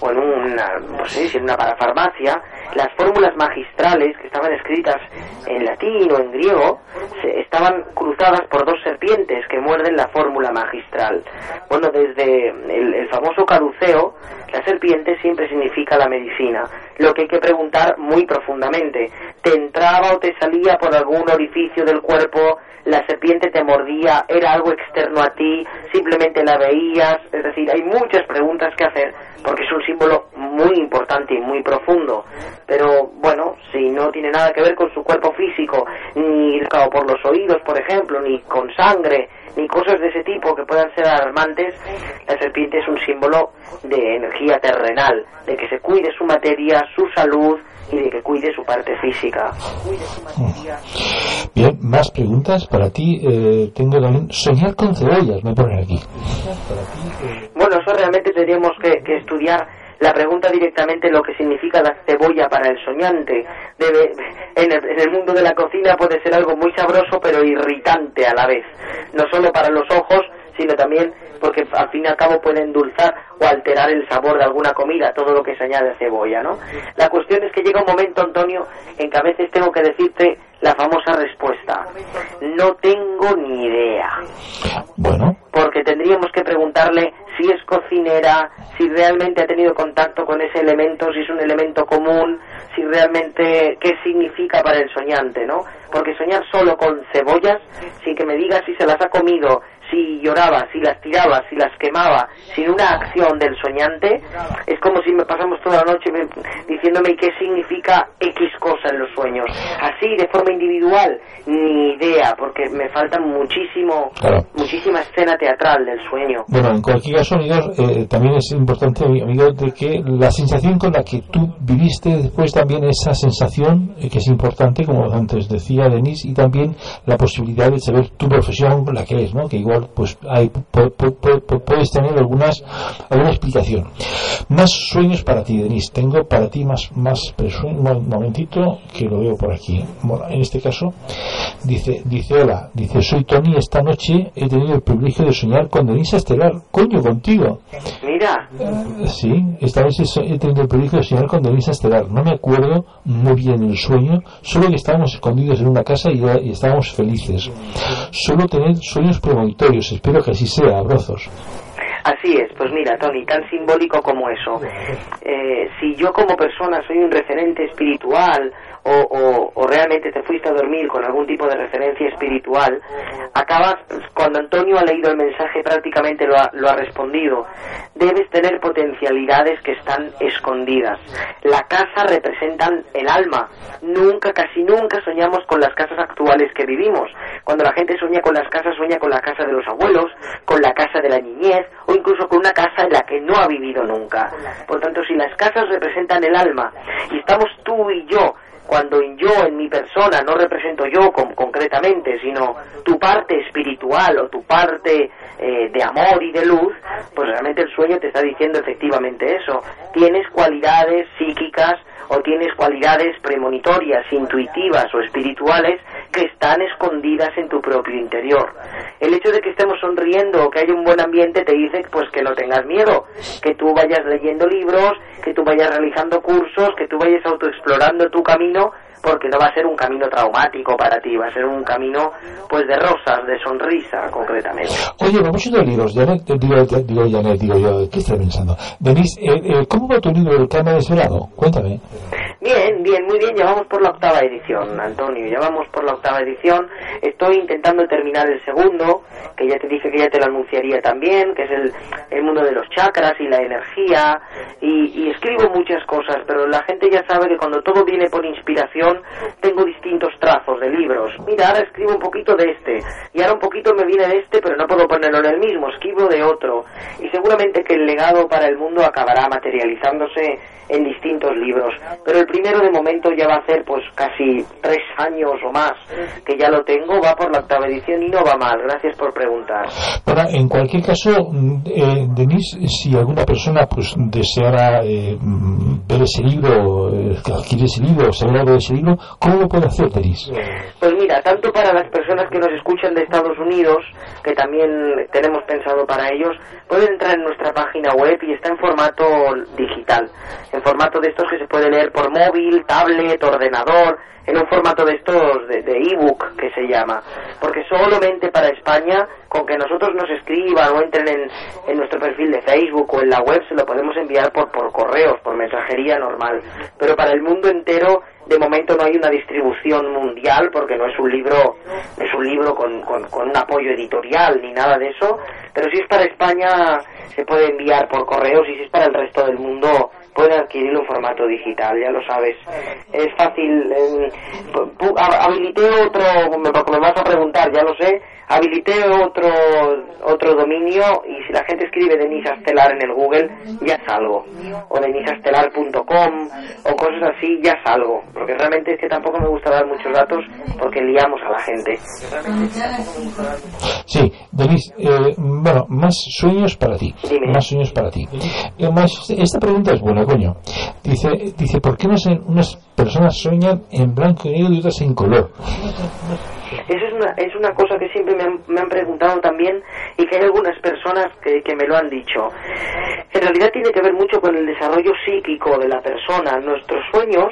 o en una, no en una parafarmacia, las fórmulas magistrales que estaban escritas en latín o en griego se, estaban cruzadas por dos serpientes que muerden la fórmula magistral. Bueno, desde el, famoso caduceo, La serpiente siempre significa la medicina, lo que hay que preguntar muy profundamente. ¿Te entraba o te salía por algún orificio del cuerpo? ¿La serpiente te mordía? ¿Era algo externo a ti? ¿Simplemente la veías? Es decir, hay muchas preguntas que hacer porque es un símbolo muy importante y muy profundo. Pero bueno, si no tiene nada que ver con su cuerpo físico, ni por los oídos, por ejemplo, ni con sangre, ni cosas de ese tipo que puedan ser alarmantes, la serpiente es un símbolo de energía terrenal, de que se cuide su materia, su salud y de que cuide su parte física. Bien, más preguntas para ti. Eh, tengo también soñar con cebollas, me ponen aquí. Bueno, eso realmente tendríamos que, que estudiar la pregunta directamente lo que significa la cebolla para el soñante. Debe, en, el, mundo de la cocina puede ser algo muy sabroso pero irritante a la vez. No solo para los ojos, sino también porque al fin y al cabo puede endulzar o alterar el sabor de alguna comida, todo lo que se añade a cebolla, ¿no? La cuestión es que llega un momento, Antonio, en que a veces tengo que decirte la famosa respuesta. No tengo ni idea. Bueno. Porque tendríamos que preguntarle si es cocinera, si realmente ha tenido contacto con ese elemento, si es un elemento común, si realmente qué significa para el soñante, ¿no? Porque soñar solo con cebollas, sin que me diga si se las ha comido, si lloraba, si las tiraba, si las quemaba, sin una acción del soñante, es como si me pasamos toda la noche diciéndome qué significa X cosa en los sueños. Así, de forma individual, ni idea, porque me falta muchísimo, muchísima escena teatral del sueño. Bueno, en cualquier caso, eh, también es importante, amigo, de que la sensación con la que tú viviste después también esa sensación, eh, que es importante, como antes decía Denise, y también la posibilidad de saber tu profesión, la que es, ¿no? Que igual pues hay, puedes tener algunas alguna explicación. Más sueños para ti, Denise. Tengo para ti más más un momentito que lo veo por aquí. en este caso dice dice hola, dice soy Tony. Esta noche he tenido el privilegio de soñar con Denise Estelar. Coño, contigo. Mira. sí, esta vez he tenido el privilegio de soñar con Denise Estelar. No me acuerdo muy bien el sueño, solo que estábamos escondidos en una casa y, y estábamos felices. Solo tener sueños premonitorios Espero que así sea, abrazos. Así es, pues mira, Tony, tan simbólico como eso. Eh, si yo como persona soy un referente espiritual o, realmente te fuiste a dormir con algún tipo de referencia espiritual, acabas, cuando Antonio ha leído el mensaje prácticamente lo ha, lo ha respondido, debes tener potencialidades que están escondidas. La casa representan el alma. Nunca, casi nunca soñamos con las casas actuales que vivimos. Cuando la gente sueña con las casas, sueña con la casa de los abuelos, con la casa de la niñez o incluso con una casa en la que no ha vivido nunca. Por tanto, si las casas representan el alma y estamos tú y yo cuando yo en mi persona no represento yo concretamente, sino tu parte espiritual o tu parte eh, de amor y de luz, pues realmente el sueño te está diciendo efectivamente eso. Tienes cualidades psíquicas o tienes cualidades premonitorias, intuitivas o espirituales que están escondidas en tu propio interior. El hecho de que estemos sonriendo o que haya un buen ambiente te dice pues que no tengas miedo, que tú vayas leyendo libros, que tú vayas realizando cursos, que tú vayas autoexplorando tu camino porque no va a ser un camino traumático para ti, va a ser un camino pues de rosas, de sonrisa concretamente. Oye, vamos a libros, Janet, digo, digo, Janet, digo yo, ¿qué estás pensando? Denise, eh, eh, ¿cómo va tu libro El Cama Desvelado? Cuéntame. Bien, bien, muy bien, ya vamos por la octava edición, Antonio, ya vamos por la octava edición, estoy intentando terminar el segundo, que ya te dije que ya te lo anunciaría también, que es el, el mundo de los chakras y la energía, y, escribo muchas cosas, pero la gente ya sabe que cuando todo viene por inspiración, tengo distintos trazos de libros. Mira, ahora escribo un poquito de este, y ahora un poquito me viene de este, pero no puedo ponerlo en el mismo, escribo de otro. Y seguramente que el legado para el mundo acabará materializándose en distintos libros. Pero primero de momento ya va a ser pues casi tres años o más que ya lo tengo, va por la octava edición y no va mal. Gracias por preguntar. Bueno, en cualquier caso, eh, Denise, si alguna persona pues deseara eh, ver ese libro, eh, adquirir ese libro o saber algo de ese libro, ¿cómo lo puede hacer, Denis? Pues mira, tanto para las personas que nos escuchan de Estados Unidos, que también tenemos pensado para ellos, pueden entrar en nuestra página web y está en formato digital, en formato de estos que se puede leer por móvil, tablet, ordenador, en un formato de estos de ebook que se llama, porque solamente para España, con que nosotros nos escriban o entren en, nuestro perfil de Facebook o en la web, se lo podemos enviar por, por correos, por mensajería normal, pero para el mundo entero de momento no hay una distribución mundial porque no es un libro es un libro con, con, con, un apoyo editorial ni nada de eso pero si es para España se puede enviar por correos y si es para el resto del mundo pueden adquirirlo formato digital, ya lo sabes. Es fácil. Eh, habilité otro, me, me vas a preguntar, ya lo sé, habilité otro otro dominio y si la gente escribe Denis Astelar en el Google ya salgo. O denisastelar.com o cosas así ya salgo. Porque realmente es que tampoco me gusta dar muchos datos porque liamos a la gente. Sí Denis eh, bueno más sueños para ti más sueños para ti. Eh, esta pregunta es buena coño dice dice ¿por qué no unas personas sueñan en blanco y negro y otras en color eso es una, es una cosa que siempre me han, me han preguntado también y que hay algunas personas que, que me lo han dicho. En realidad tiene que ver mucho con el desarrollo psíquico de la persona. Nuestros sueños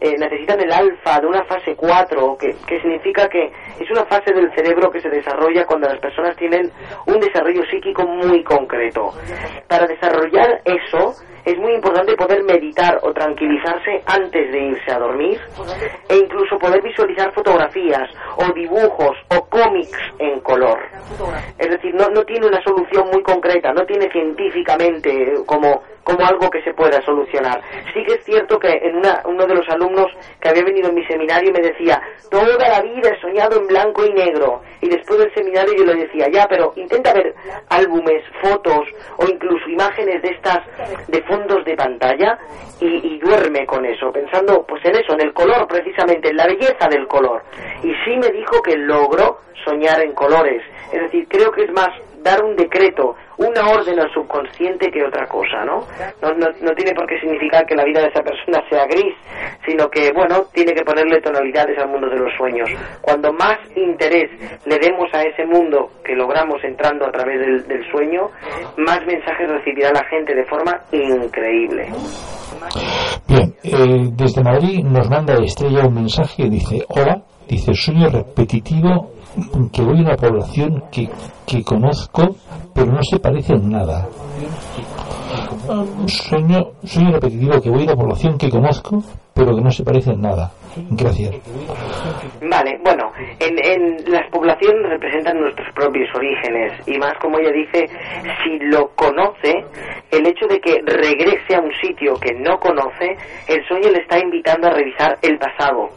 eh, necesitan el alfa de una fase 4, que, que significa que es una fase del cerebro que se desarrolla cuando las personas tienen un desarrollo psíquico muy concreto. Para desarrollar eso, es muy importante poder meditar o tranquilizarse antes de irse a dormir e incluso poder visualizar fotografías o dibujos o cómics en color. Es decir, no, no tiene una solución muy concreta, no tiene científicamente como como algo que se pueda solucionar. Sí que es cierto que en una, uno de los alumnos que había venido en mi seminario me decía, toda la vida he soñado en blanco y negro. Y después del seminario yo le decía, ya, pero intenta ver álbumes, fotos o incluso imágenes de estas, de fondos de pantalla y, y duerme con eso, pensando pues en eso, en el color precisamente, en la belleza del color. Y sí me dijo que logró soñar en colores. Es decir, creo que es más dar un decreto, una orden al subconsciente que otra cosa, ¿no? No, no, tiene por qué significar que la vida de esa persona sea gris, sino que, bueno, tiene que ponerle tonalidades al mundo de los sueños. Cuando más interés le demos a ese mundo que logramos entrando a través del, del sueño, más mensajes recibirá la gente de forma increíble. Bien, eh, desde Madrid nos manda Estrella un mensaje, dice, hola, dice, sueño repetitivo que voy a una población que, que conozco, pero no se parece en nada. Sueño, sueño repetitivo que voy a una población que conozco, pero que no se parece en nada. Gracias. Vale, bueno, en, en, las poblaciones representan nuestros propios orígenes y más como ella dice, si lo conoce, el hecho de que regrese a un sitio que no conoce, el sueño le está invitando a revisar el pasado.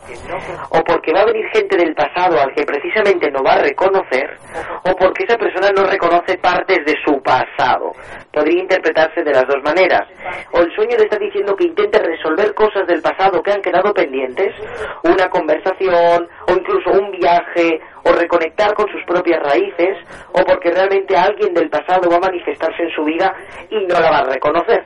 O porque va a venir gente del pasado al que precisamente no va a reconocer, o porque esa persona no reconoce partes de su pasado. Podría interpretarse de las dos maneras. O el sueño le está diciendo que intente resolver cosas del pasado que han quedado pendientes, una conversación o incluso un viaje o reconectar con sus propias raíces o porque realmente alguien del pasado va a manifestarse en su vida y no la va a reconocer.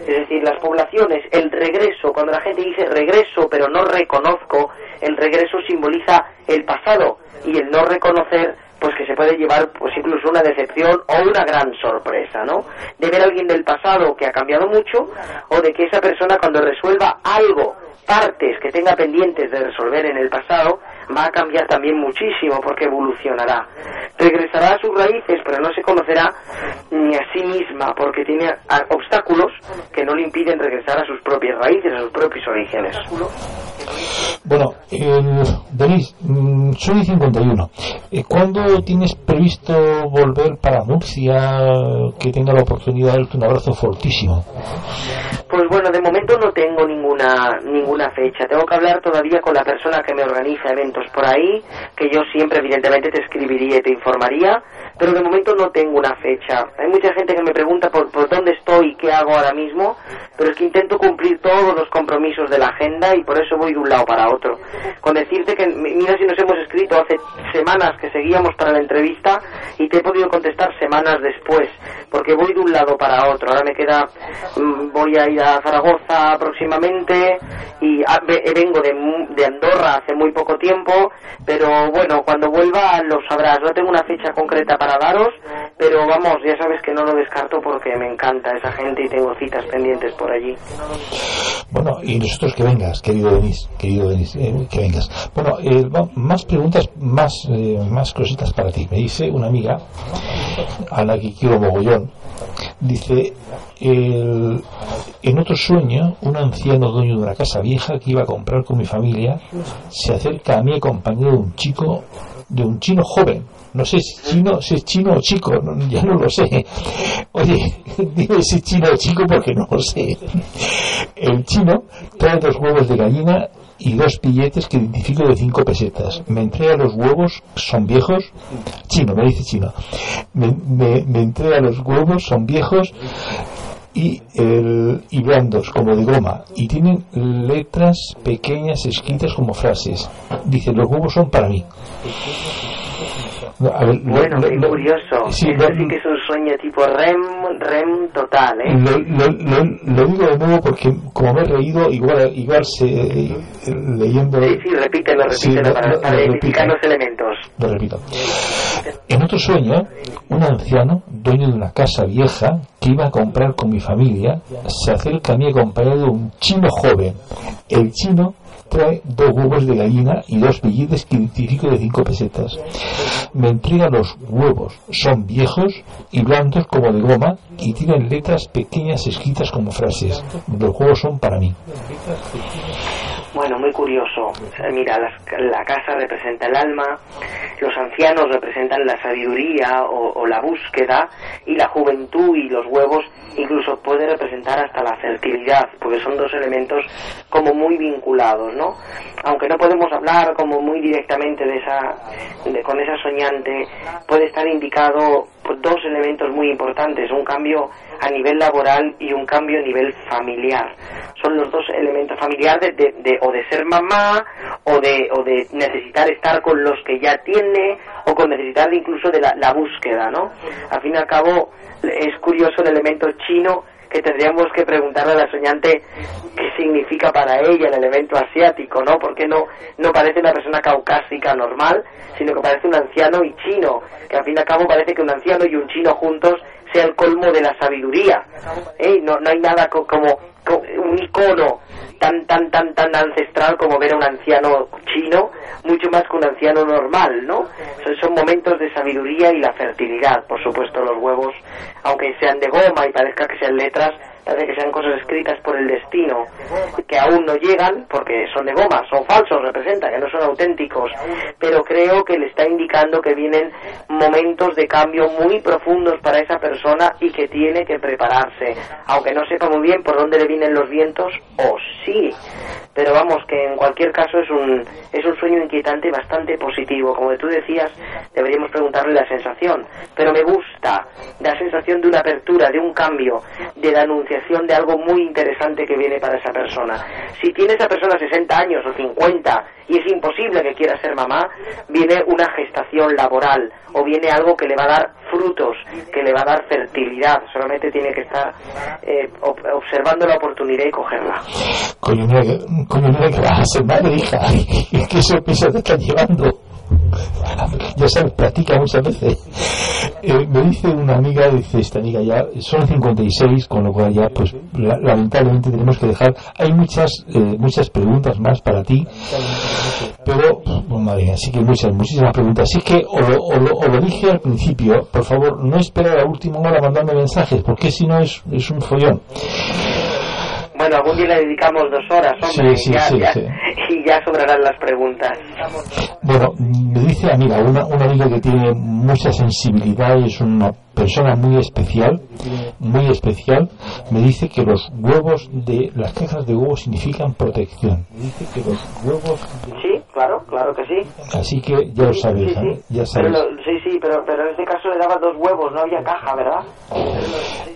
Es decir, las poblaciones, el regreso, cuando la gente dice regreso pero no reconozco, el regreso simboliza el pasado y el no reconocer pues que se puede llevar pues incluso una decepción o una gran sorpresa, ¿no? De ver a alguien del pasado que ha cambiado mucho o de que esa persona cuando resuelva algo partes que tenga pendientes de resolver en el pasado, va a cambiar también muchísimo porque evolucionará. Regresará a sus raíces, pero no se conocerá ni a sí misma porque tiene obstáculos que no le impiden regresar a sus propias raíces, a sus propios orígenes. Bueno, eh, Denis, mm, soy 51. Eh, ¿Cuándo tienes previsto volver para Murcia? Que tenga la oportunidad de darte un abrazo fortísimo. Pues bueno, de momento no tengo ninguna ninguna fecha. Tengo que hablar todavía con la persona que me organiza eventos por ahí, que yo siempre evidentemente te escribiría y te informaría, pero de momento no tengo una fecha. Hay mucha gente que me pregunta por, por dónde estoy y qué hago ahora mismo, pero es que intento cumplir todos los compromisos de la agenda y por eso voy de un lado para otro. Con decirte que, mira si nos hemos escrito hace semanas que seguíamos para la entrevista y te he podido contestar semanas después, porque voy de un lado para otro. Ahora me queda, mm, voy a ir a Zaragoza próximamente y ah, vengo de, de Andorra hace muy poco tiempo, pero bueno, cuando vuelva lo sabrás. No tengo una fecha concreta para daros, pero vamos, ya sabes que no lo descarto porque me encanta esa gente y tengo citas pendientes por allí. Bueno, y nosotros que vengas, querido Denis, querido eh, que vengas. Bueno, eh, más preguntas, más, eh, más cositas para ti. Me dice una amiga, a la que quiero mogollón, dice, el, en otro sueño, un anciano dueño de una casa vieja que iba a comprar con mi familia, se acerca a mí acompañado de un chico, de un chino joven, no sé si, chino, si es chino o chico, ya no lo sé. Oye, dime si es chino o chico porque no lo sé. El chino trae dos huevos de gallina y dos billetes que identifico de cinco pesetas. Me entrega los huevos, son viejos. Chino, me dice chino. Me, me, entrega los huevos, son viejos y, el, y blandos, como de goma, y tienen letras pequeñas escritas como frases. Dice, los huevos son para mí bueno, qué curioso. Sí, Eso sí que es un sueño tipo REM, REM total, ¿eh? Lo, digo de nuevo porque como me he reído, igual, igual se, leyendo... Sí, sí, repítelo, repítelo para, identificar los elementos. Lo repito. En otro sueño, un anciano, dueño de una casa vieja, que iba a comprar con mi familia, se acerca a mí acompañado de un chino joven. El chino trae dos huevos de gallina y dos billetes que identifico de cinco pesetas. Me entrega los huevos, son viejos y blandos como de goma y tienen letras pequeñas escritas como frases. Los huevos son para mí. Bueno, muy curioso. Mira, la, casa representa el alma, los ancianos representan la sabiduría o, la búsqueda y la juventud y los huevos incluso puede representar hasta la fertilidad, porque son dos elementos como muy vinculados, ¿no? Aunque no podemos hablar como muy directamente de esa, con esa soñante, puede estar indicado dos elementos muy importantes, un cambio a nivel laboral y un cambio a nivel familiar. Son los dos elementos familiares de, o de ser mamá o de, o de necesitar estar con los que ya tiene o con necesitar incluso de la, la búsqueda, ¿no? Al fin y al cabo es curioso el elemento chino que tendríamos que preguntarle a la soñante qué significa para ella el elemento asiático, ¿no? Porque no, no parece una persona caucásica normal, sino que parece un anciano y chino, que al fin y al cabo parece que un anciano y un chino juntos sea el colmo de la sabiduría. ¿eh? No, no hay nada como, un icono tan tan tan tan ancestral como ver a un anciano chino mucho más que un anciano normal no son, son, momentos de sabiduría y la fertilidad por supuesto los huevos aunque sean de goma y parezca que sean letras que sean cosas escritas por el destino, que aún no llegan porque son de goma, son falsos, representan, que no son auténticos, pero creo que le está indicando que vienen momentos de cambio muy profundos para esa persona y que tiene que prepararse, aunque no sepa muy bien por dónde le vienen los vientos, o sí, pero vamos que en cualquier caso es un es un sueño inquietante bastante positivo. Como tú decías deberíamos preguntarle la sensación. Pero me gusta la sensación de una apertura de un cambio de la anunciación de algo muy interesante que viene para esa persona si tiene esa persona 60 años o 50 y es imposible que quiera ser mamá viene una gestación laboral o viene algo que le va a dar frutos que le va a dar fertilidad solamente tiene que estar eh, observando la oportunidad y cogerla coño, mira que vas a ser madre, hija. ¿Qué sorpresa te están llevando? Ya sabes, practica muchas veces. Eh, me dice una amiga, dice esta amiga ya, son 56, con lo cual ya, pues lamentablemente tenemos que dejar. Hay muchas eh, muchas preguntas más para ti, pero, oh, madre mía, sí que muchas, muchísimas preguntas. Así que, o lo, o, lo, dije al principio, por favor, no esperar a última hora mandando mensajes, porque si no es, es un follón. Bueno, algún día le dedicamos dos horas, hombre, y, ya, y ya sobrarán las preguntas. Bueno, me dice, amiga, una, una amiga que tiene mucha sensibilidad y es una persona muy especial, muy especial, me dice que los huevos de las cajas de huevos significan protección. Dice que los huevos Sí, claro, claro que sí. Así que ya lo sabéis, sí, ya sabéis. sí, sí, pero, pero en este caso le daba dos huevos, no había caja, ¿verdad?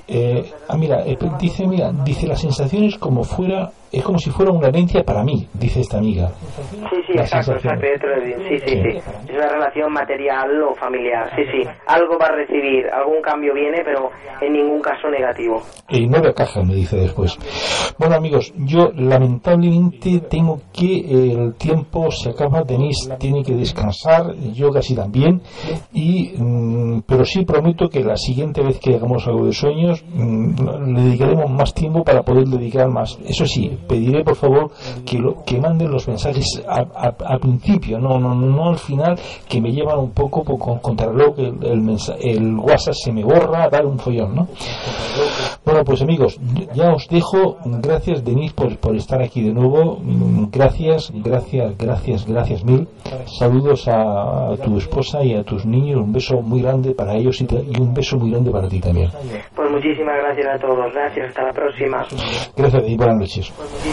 Eh, ah, mira, eh, dice, mira, dice la sensación es como fuera es como si fuera una herencia para mí, dice esta amiga. Sí, sí, exacto, exacto, sí, sí, sí, Es una relación material o familiar, sí, sí. Algo va a recibir, algún cambio viene, pero en ningún caso negativo. Y nueve cajas, me dice después. Bueno, amigos, yo lamentablemente tengo que el tiempo se acaba, Denis tiene que descansar, yo casi también, y mm, pero sí prometo que la siguiente vez que hagamos algo de sueños mm, le dedicaremos más tiempo para poder dedicar más. Eso sí, pediré por favor que, lo, que manden los mensajes al principio, no, no, no al final, que me llevan un poco por, contrarreloj, que el, el, WhatsApp se me borra, dar un follón, ¿no? Bueno, pues amigos, ya os dejo. Gracias, Denise, por, por estar aquí de nuevo. Gracias, gracias, gracias, gracias mil. Saludos a, tu esposa y a tus niños. Un beso muy grande para ellos y, y un beso muy grande para ti también. Pues muchísimas gracias a todos. Gracias. Hasta la próxima. Gracias y buenas noches.